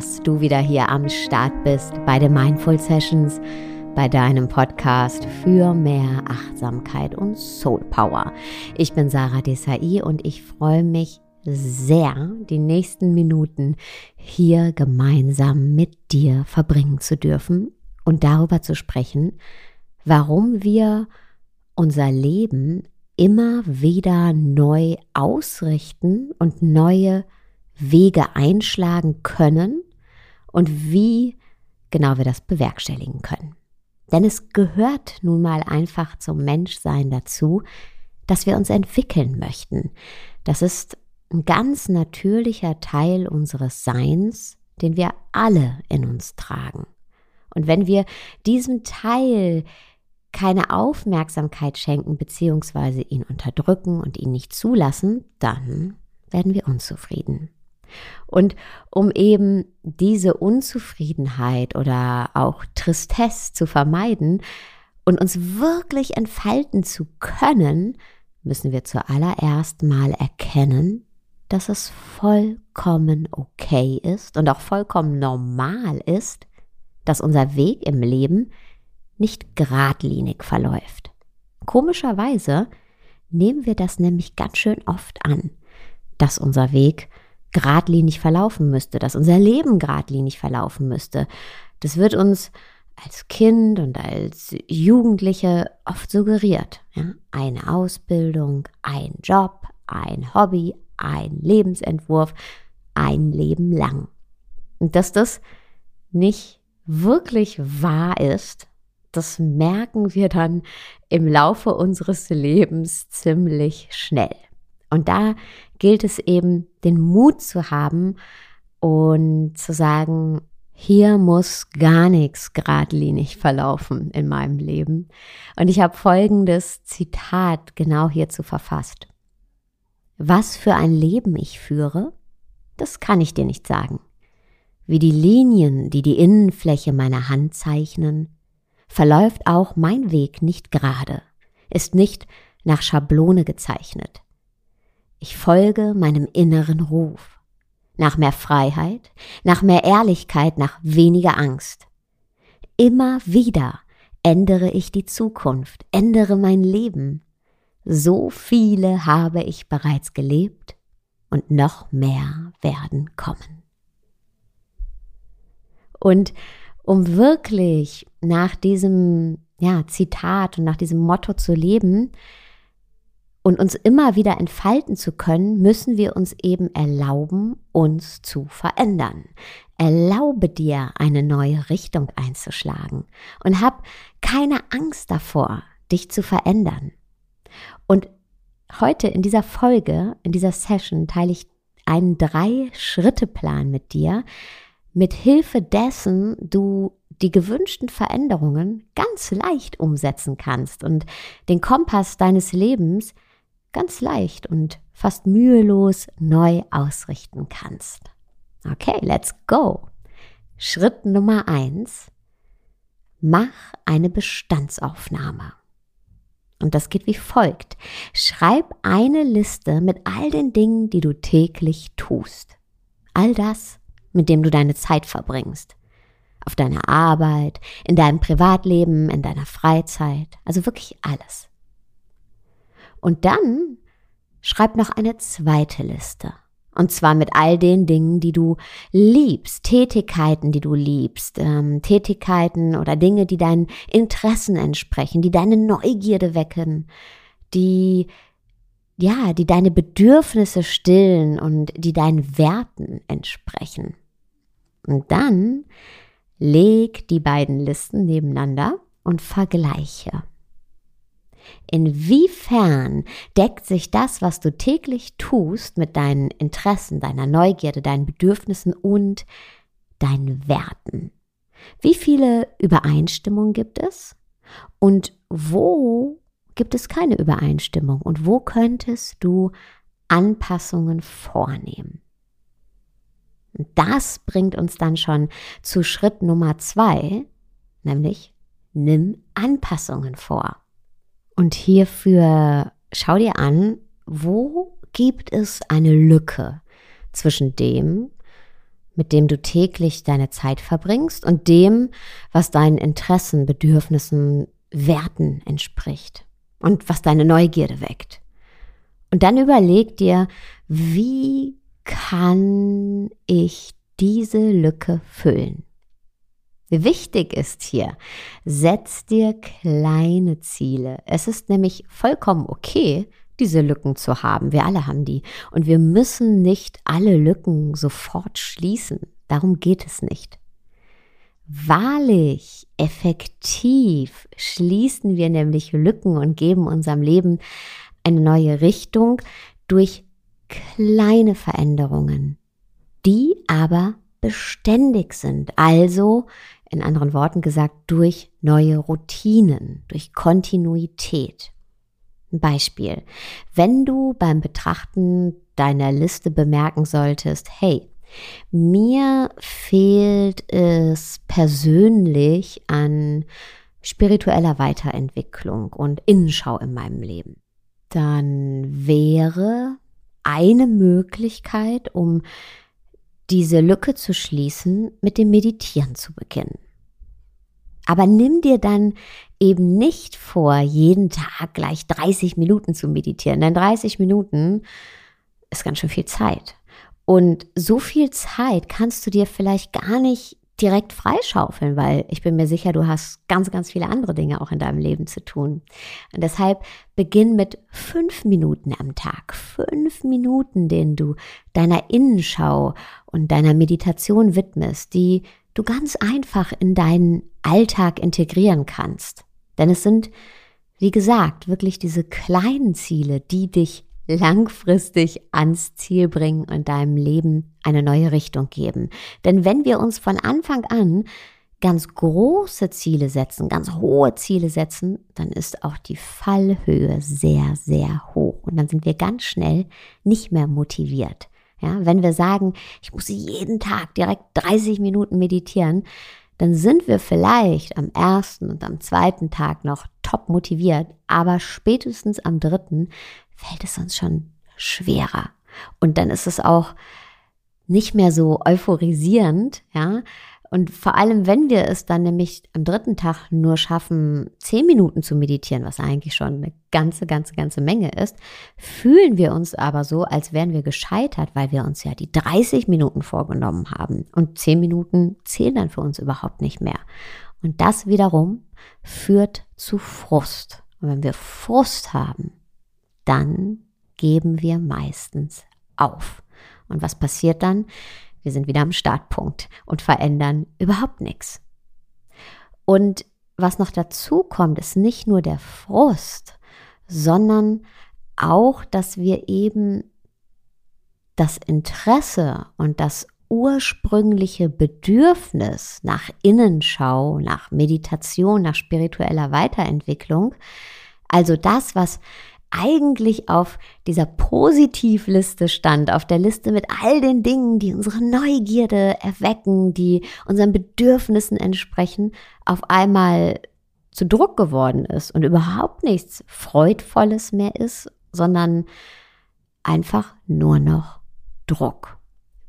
dass du wieder hier am Start bist bei den Mindful Sessions, bei deinem Podcast für mehr Achtsamkeit und Soul Power. Ich bin Sarah Desai und ich freue mich sehr, die nächsten Minuten hier gemeinsam mit dir verbringen zu dürfen und darüber zu sprechen, warum wir unser Leben immer wieder neu ausrichten und neue Wege einschlagen können und wie genau wir das bewerkstelligen können. Denn es gehört nun mal einfach zum Menschsein dazu, dass wir uns entwickeln möchten. Das ist ein ganz natürlicher Teil unseres Seins, den wir alle in uns tragen. Und wenn wir diesem Teil keine Aufmerksamkeit schenken bzw. ihn unterdrücken und ihn nicht zulassen, dann werden wir unzufrieden. Und um eben diese Unzufriedenheit oder auch Tristesse zu vermeiden und uns wirklich entfalten zu können, müssen wir zuallererst mal erkennen, dass es vollkommen okay ist und auch vollkommen normal ist, dass unser Weg im Leben nicht geradlinig verläuft. Komischerweise nehmen wir das nämlich ganz schön oft an, dass unser Weg geradlinig verlaufen müsste, dass unser Leben geradlinig verlaufen müsste. Das wird uns als Kind und als Jugendliche oft suggeriert. Ja? Eine Ausbildung, ein Job, ein Hobby, ein Lebensentwurf, ein Leben lang. Und dass das nicht wirklich wahr ist, das merken wir dann im Laufe unseres Lebens ziemlich schnell. Und da gilt es eben, den Mut zu haben und zu sagen, hier muss gar nichts geradlinig verlaufen in meinem Leben. Und ich habe folgendes Zitat genau hierzu verfasst. Was für ein Leben ich führe, das kann ich dir nicht sagen. Wie die Linien, die die Innenfläche meiner Hand zeichnen, verläuft auch mein Weg nicht gerade, ist nicht nach Schablone gezeichnet. Ich folge meinem inneren Ruf. Nach mehr Freiheit, nach mehr Ehrlichkeit, nach weniger Angst. Immer wieder ändere ich die Zukunft, ändere mein Leben. So viele habe ich bereits gelebt und noch mehr werden kommen. Und um wirklich nach diesem ja, Zitat und nach diesem Motto zu leben, und uns immer wieder entfalten zu können, müssen wir uns eben erlauben, uns zu verändern. Erlaube dir, eine neue Richtung einzuschlagen und hab keine Angst davor, dich zu verändern. Und heute in dieser Folge, in dieser Session teile ich einen Drei-Schritte-Plan mit dir, mit Hilfe dessen du die gewünschten Veränderungen ganz leicht umsetzen kannst und den Kompass deines Lebens ganz leicht und fast mühelos neu ausrichten kannst. Okay, let's go. Schritt Nummer eins. Mach eine Bestandsaufnahme. Und das geht wie folgt. Schreib eine Liste mit all den Dingen, die du täglich tust. All das, mit dem du deine Zeit verbringst. Auf deiner Arbeit, in deinem Privatleben, in deiner Freizeit. Also wirklich alles. Und dann schreib noch eine zweite Liste. Und zwar mit all den Dingen, die du liebst, Tätigkeiten, die du liebst, ähm, Tätigkeiten oder Dinge, die deinen Interessen entsprechen, die deine Neugierde wecken, die, ja, die deine Bedürfnisse stillen und die deinen Werten entsprechen. Und dann leg die beiden Listen nebeneinander und vergleiche. Inwiefern deckt sich das, was du täglich tust, mit deinen Interessen, deiner Neugierde, deinen Bedürfnissen und deinen Werten? Wie viele Übereinstimmungen gibt es? Und wo gibt es keine Übereinstimmung? Und wo könntest du Anpassungen vornehmen? das bringt uns dann schon zu Schritt Nummer zwei, nämlich nimm Anpassungen vor. Und hierfür schau dir an, wo gibt es eine Lücke zwischen dem, mit dem du täglich deine Zeit verbringst und dem, was deinen Interessen, Bedürfnissen, Werten entspricht und was deine Neugierde weckt. Und dann überleg dir, wie kann ich diese Lücke füllen? Wichtig ist hier, setz dir kleine Ziele. Es ist nämlich vollkommen okay, diese Lücken zu haben. Wir alle haben die. Und wir müssen nicht alle Lücken sofort schließen. Darum geht es nicht. Wahrlich, effektiv schließen wir nämlich Lücken und geben unserem Leben eine neue Richtung durch kleine Veränderungen, die aber beständig sind. Also, in anderen Worten gesagt, durch neue Routinen, durch Kontinuität. Ein Beispiel. Wenn du beim Betrachten deiner Liste bemerken solltest, hey, mir fehlt es persönlich an spiritueller Weiterentwicklung und Innenschau in meinem Leben, dann wäre eine Möglichkeit, um diese Lücke zu schließen, mit dem Meditieren zu beginnen. Aber nimm dir dann eben nicht vor, jeden Tag gleich 30 Minuten zu meditieren, denn 30 Minuten ist ganz schön viel Zeit. Und so viel Zeit kannst du dir vielleicht gar nicht direkt freischaufeln, weil ich bin mir sicher, du hast ganz, ganz viele andere Dinge auch in deinem Leben zu tun. Und deshalb beginn mit fünf Minuten am Tag. Fünf Minuten, denen du deiner Innenschau und deiner Meditation widmest, die du ganz einfach in deinen Alltag integrieren kannst. Denn es sind, wie gesagt, wirklich diese kleinen Ziele, die dich langfristig ans Ziel bringen und deinem Leben eine neue Richtung geben. Denn wenn wir uns von Anfang an ganz große Ziele setzen, ganz hohe Ziele setzen, dann ist auch die Fallhöhe sehr, sehr hoch. Und dann sind wir ganz schnell nicht mehr motiviert. Ja, wenn wir sagen, ich muss jeden Tag direkt 30 Minuten meditieren, dann sind wir vielleicht am ersten und am zweiten Tag noch top motiviert, aber spätestens am dritten fällt es uns schon schwerer. Und dann ist es auch nicht mehr so euphorisierend, ja. Und vor allem, wenn wir es dann nämlich am dritten Tag nur schaffen, zehn Minuten zu meditieren, was eigentlich schon eine ganze, ganze, ganze Menge ist, fühlen wir uns aber so, als wären wir gescheitert, weil wir uns ja die 30 Minuten vorgenommen haben. Und zehn Minuten zählen dann für uns überhaupt nicht mehr. Und das wiederum führt zu Frust. Und wenn wir Frust haben, dann geben wir meistens auf. Und was passiert dann? Wir sind wieder am Startpunkt und verändern überhaupt nichts. Und was noch dazu kommt, ist nicht nur der Frust, sondern auch, dass wir eben das Interesse und das ursprüngliche Bedürfnis nach Innenschau, nach Meditation, nach spiritueller Weiterentwicklung, also das, was eigentlich auf dieser Positivliste stand, auf der Liste mit all den Dingen, die unsere Neugierde erwecken, die unseren Bedürfnissen entsprechen, auf einmal zu Druck geworden ist und überhaupt nichts Freudvolles mehr ist, sondern einfach nur noch Druck.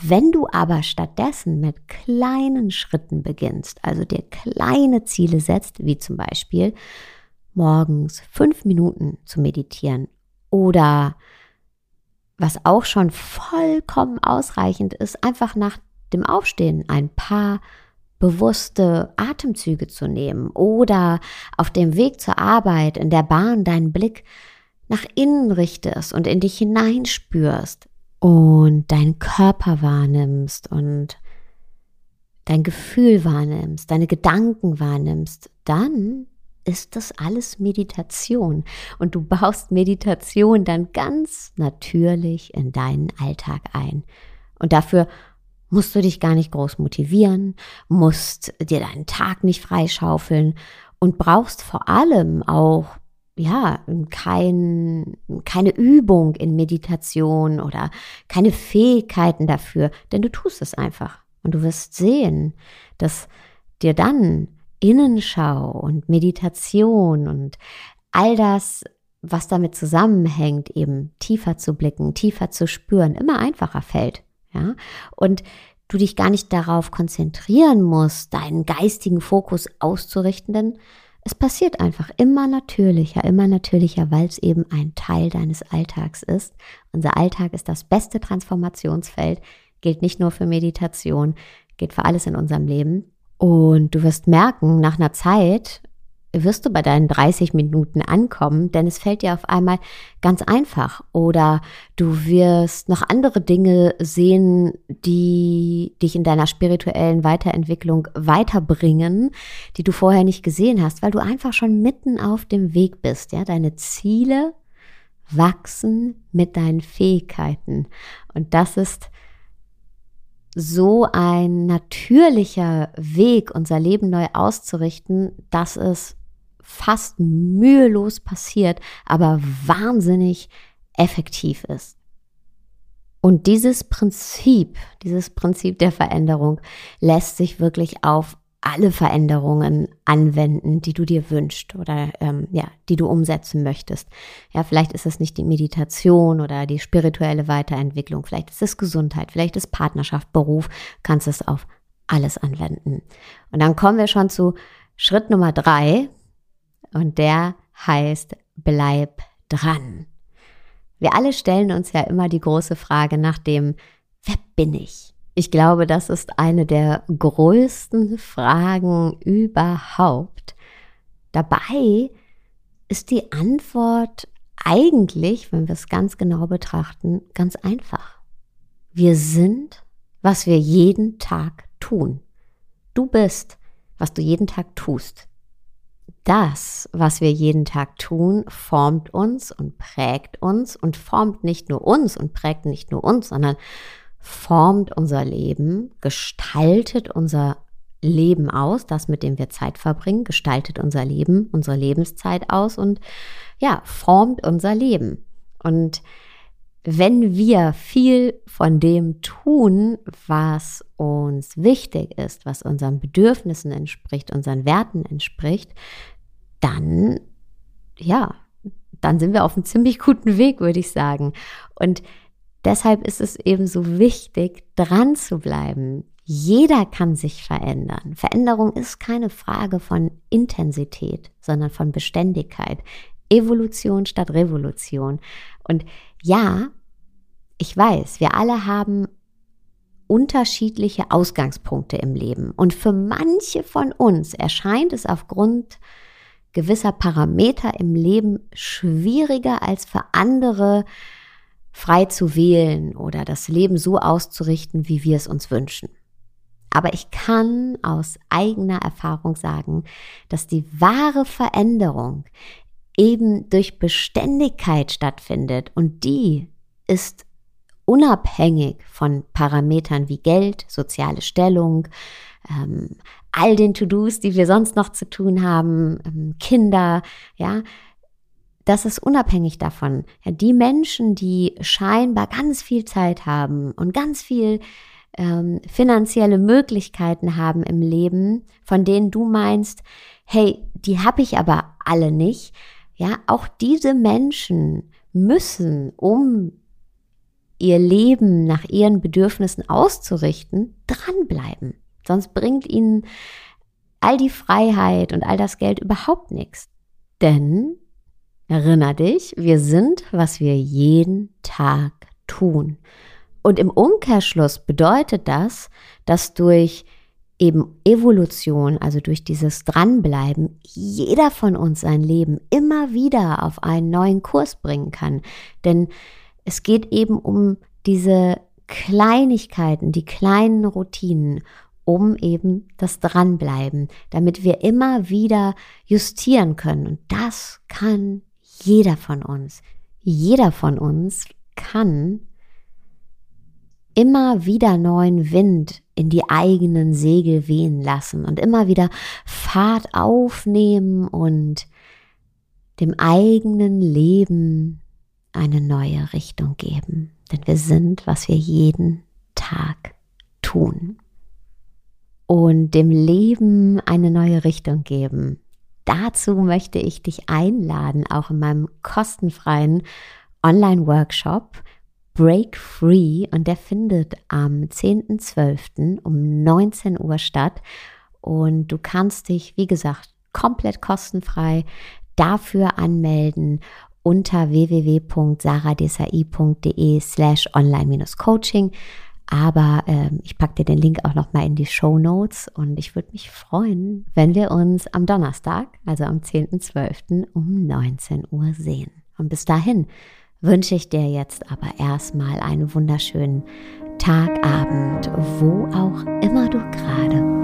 Wenn du aber stattdessen mit kleinen Schritten beginnst, also dir kleine Ziele setzt, wie zum Beispiel morgens fünf Minuten zu meditieren. Oder was auch schon vollkommen ausreichend ist, einfach nach dem Aufstehen ein paar bewusste Atemzüge zu nehmen. Oder auf dem Weg zur Arbeit in der Bahn deinen Blick nach innen richtest und in dich hineinspürst und deinen Körper wahrnimmst und dein Gefühl wahrnimmst, deine Gedanken wahrnimmst, dann ist das alles Meditation. Und du baust Meditation dann ganz natürlich in deinen Alltag ein. Und dafür musst du dich gar nicht groß motivieren, musst dir deinen Tag nicht freischaufeln und brauchst vor allem auch ja, kein, keine Übung in Meditation oder keine Fähigkeiten dafür, denn du tust es einfach. Und du wirst sehen, dass dir dann Innenschau und Meditation und all das, was damit zusammenhängt, eben tiefer zu blicken, tiefer zu spüren, immer einfacher fällt. Ja, und du dich gar nicht darauf konzentrieren musst, deinen geistigen Fokus auszurichten, denn es passiert einfach immer natürlicher, immer natürlicher, weil es eben ein Teil deines Alltags ist. Unser Alltag ist das beste Transformationsfeld, gilt nicht nur für Meditation, gilt für alles in unserem Leben. Und du wirst merken, nach einer Zeit, wirst du bei deinen 30 Minuten ankommen, denn es fällt dir auf einmal ganz einfach. Oder du wirst noch andere Dinge sehen, die dich in deiner spirituellen Weiterentwicklung weiterbringen, die du vorher nicht gesehen hast, weil du einfach schon mitten auf dem Weg bist. Ja, deine Ziele wachsen mit deinen Fähigkeiten. Und das ist so ein natürlicher Weg, unser Leben neu auszurichten, dass es fast mühelos passiert, aber wahnsinnig effektiv ist. Und dieses Prinzip, dieses Prinzip der Veränderung lässt sich wirklich auf alle Veränderungen anwenden, die du dir wünschst oder ähm, ja, die du umsetzen möchtest. Ja, vielleicht ist es nicht die Meditation oder die spirituelle Weiterentwicklung, vielleicht ist es Gesundheit, vielleicht ist Partnerschaft, Beruf, kannst es auf alles anwenden. Und dann kommen wir schon zu Schritt Nummer drei, und der heißt Bleib dran. Wir alle stellen uns ja immer die große Frage nach dem, wer bin ich? Ich glaube, das ist eine der größten Fragen überhaupt. Dabei ist die Antwort eigentlich, wenn wir es ganz genau betrachten, ganz einfach. Wir sind, was wir jeden Tag tun. Du bist, was du jeden Tag tust das, was wir jeden Tag tun, formt uns und prägt uns und formt nicht nur uns und prägt nicht nur uns, sondern formt unser Leben, gestaltet unser Leben aus, das mit dem wir Zeit verbringen, gestaltet unser Leben, unsere Lebenszeit aus und ja, formt unser Leben. Und wenn wir viel von dem tun, was uns wichtig ist, was unseren Bedürfnissen entspricht, unseren Werten entspricht, dann, ja, dann sind wir auf einem ziemlich guten Weg, würde ich sagen. Und deshalb ist es eben so wichtig, dran zu bleiben. Jeder kann sich verändern. Veränderung ist keine Frage von Intensität, sondern von Beständigkeit. Evolution statt Revolution. Und ja, ich weiß, wir alle haben unterschiedliche Ausgangspunkte im Leben. Und für manche von uns erscheint es aufgrund gewisser Parameter im Leben schwieriger als für andere frei zu wählen oder das Leben so auszurichten, wie wir es uns wünschen. Aber ich kann aus eigener Erfahrung sagen, dass die wahre Veränderung eben durch Beständigkeit stattfindet und die ist unabhängig von Parametern wie Geld, soziale Stellung, ähm, all den To-Dos, die wir sonst noch zu tun haben, ähm, Kinder, ja, das ist unabhängig davon. Ja, die Menschen, die scheinbar ganz viel Zeit haben und ganz viel ähm, finanzielle Möglichkeiten haben im Leben, von denen du meinst, hey, die habe ich aber alle nicht. Ja, auch diese Menschen müssen, um ihr Leben nach ihren Bedürfnissen auszurichten, dranbleiben. Sonst bringt ihnen all die Freiheit und all das Geld überhaupt nichts. Denn, erinner dich, wir sind, was wir jeden Tag tun. Und im Umkehrschluss bedeutet das, dass durch eben Evolution, also durch dieses Dranbleiben, jeder von uns sein Leben immer wieder auf einen neuen Kurs bringen kann. Denn es geht eben um diese Kleinigkeiten, die kleinen Routinen um eben das Dranbleiben, damit wir immer wieder justieren können. Und das kann jeder von uns. Jeder von uns kann immer wieder neuen Wind in die eigenen Segel wehen lassen und immer wieder Fahrt aufnehmen und dem eigenen Leben eine neue Richtung geben. Denn wir sind, was wir jeden Tag tun und dem Leben eine neue Richtung geben. Dazu möchte ich dich einladen, auch in meinem kostenfreien Online-Workshop Break Free und der findet am 10.12. um 19 Uhr statt. Und du kannst dich, wie gesagt, komplett kostenfrei dafür anmelden unter www.saradesai.de slash online-coaching. Aber ähm, ich packe dir den Link auch nochmal in die Show Notes und ich würde mich freuen, wenn wir uns am Donnerstag, also am 10.12. um 19 Uhr sehen. Und bis dahin wünsche ich dir jetzt aber erstmal einen wunderschönen Tag, Abend, wo auch immer du gerade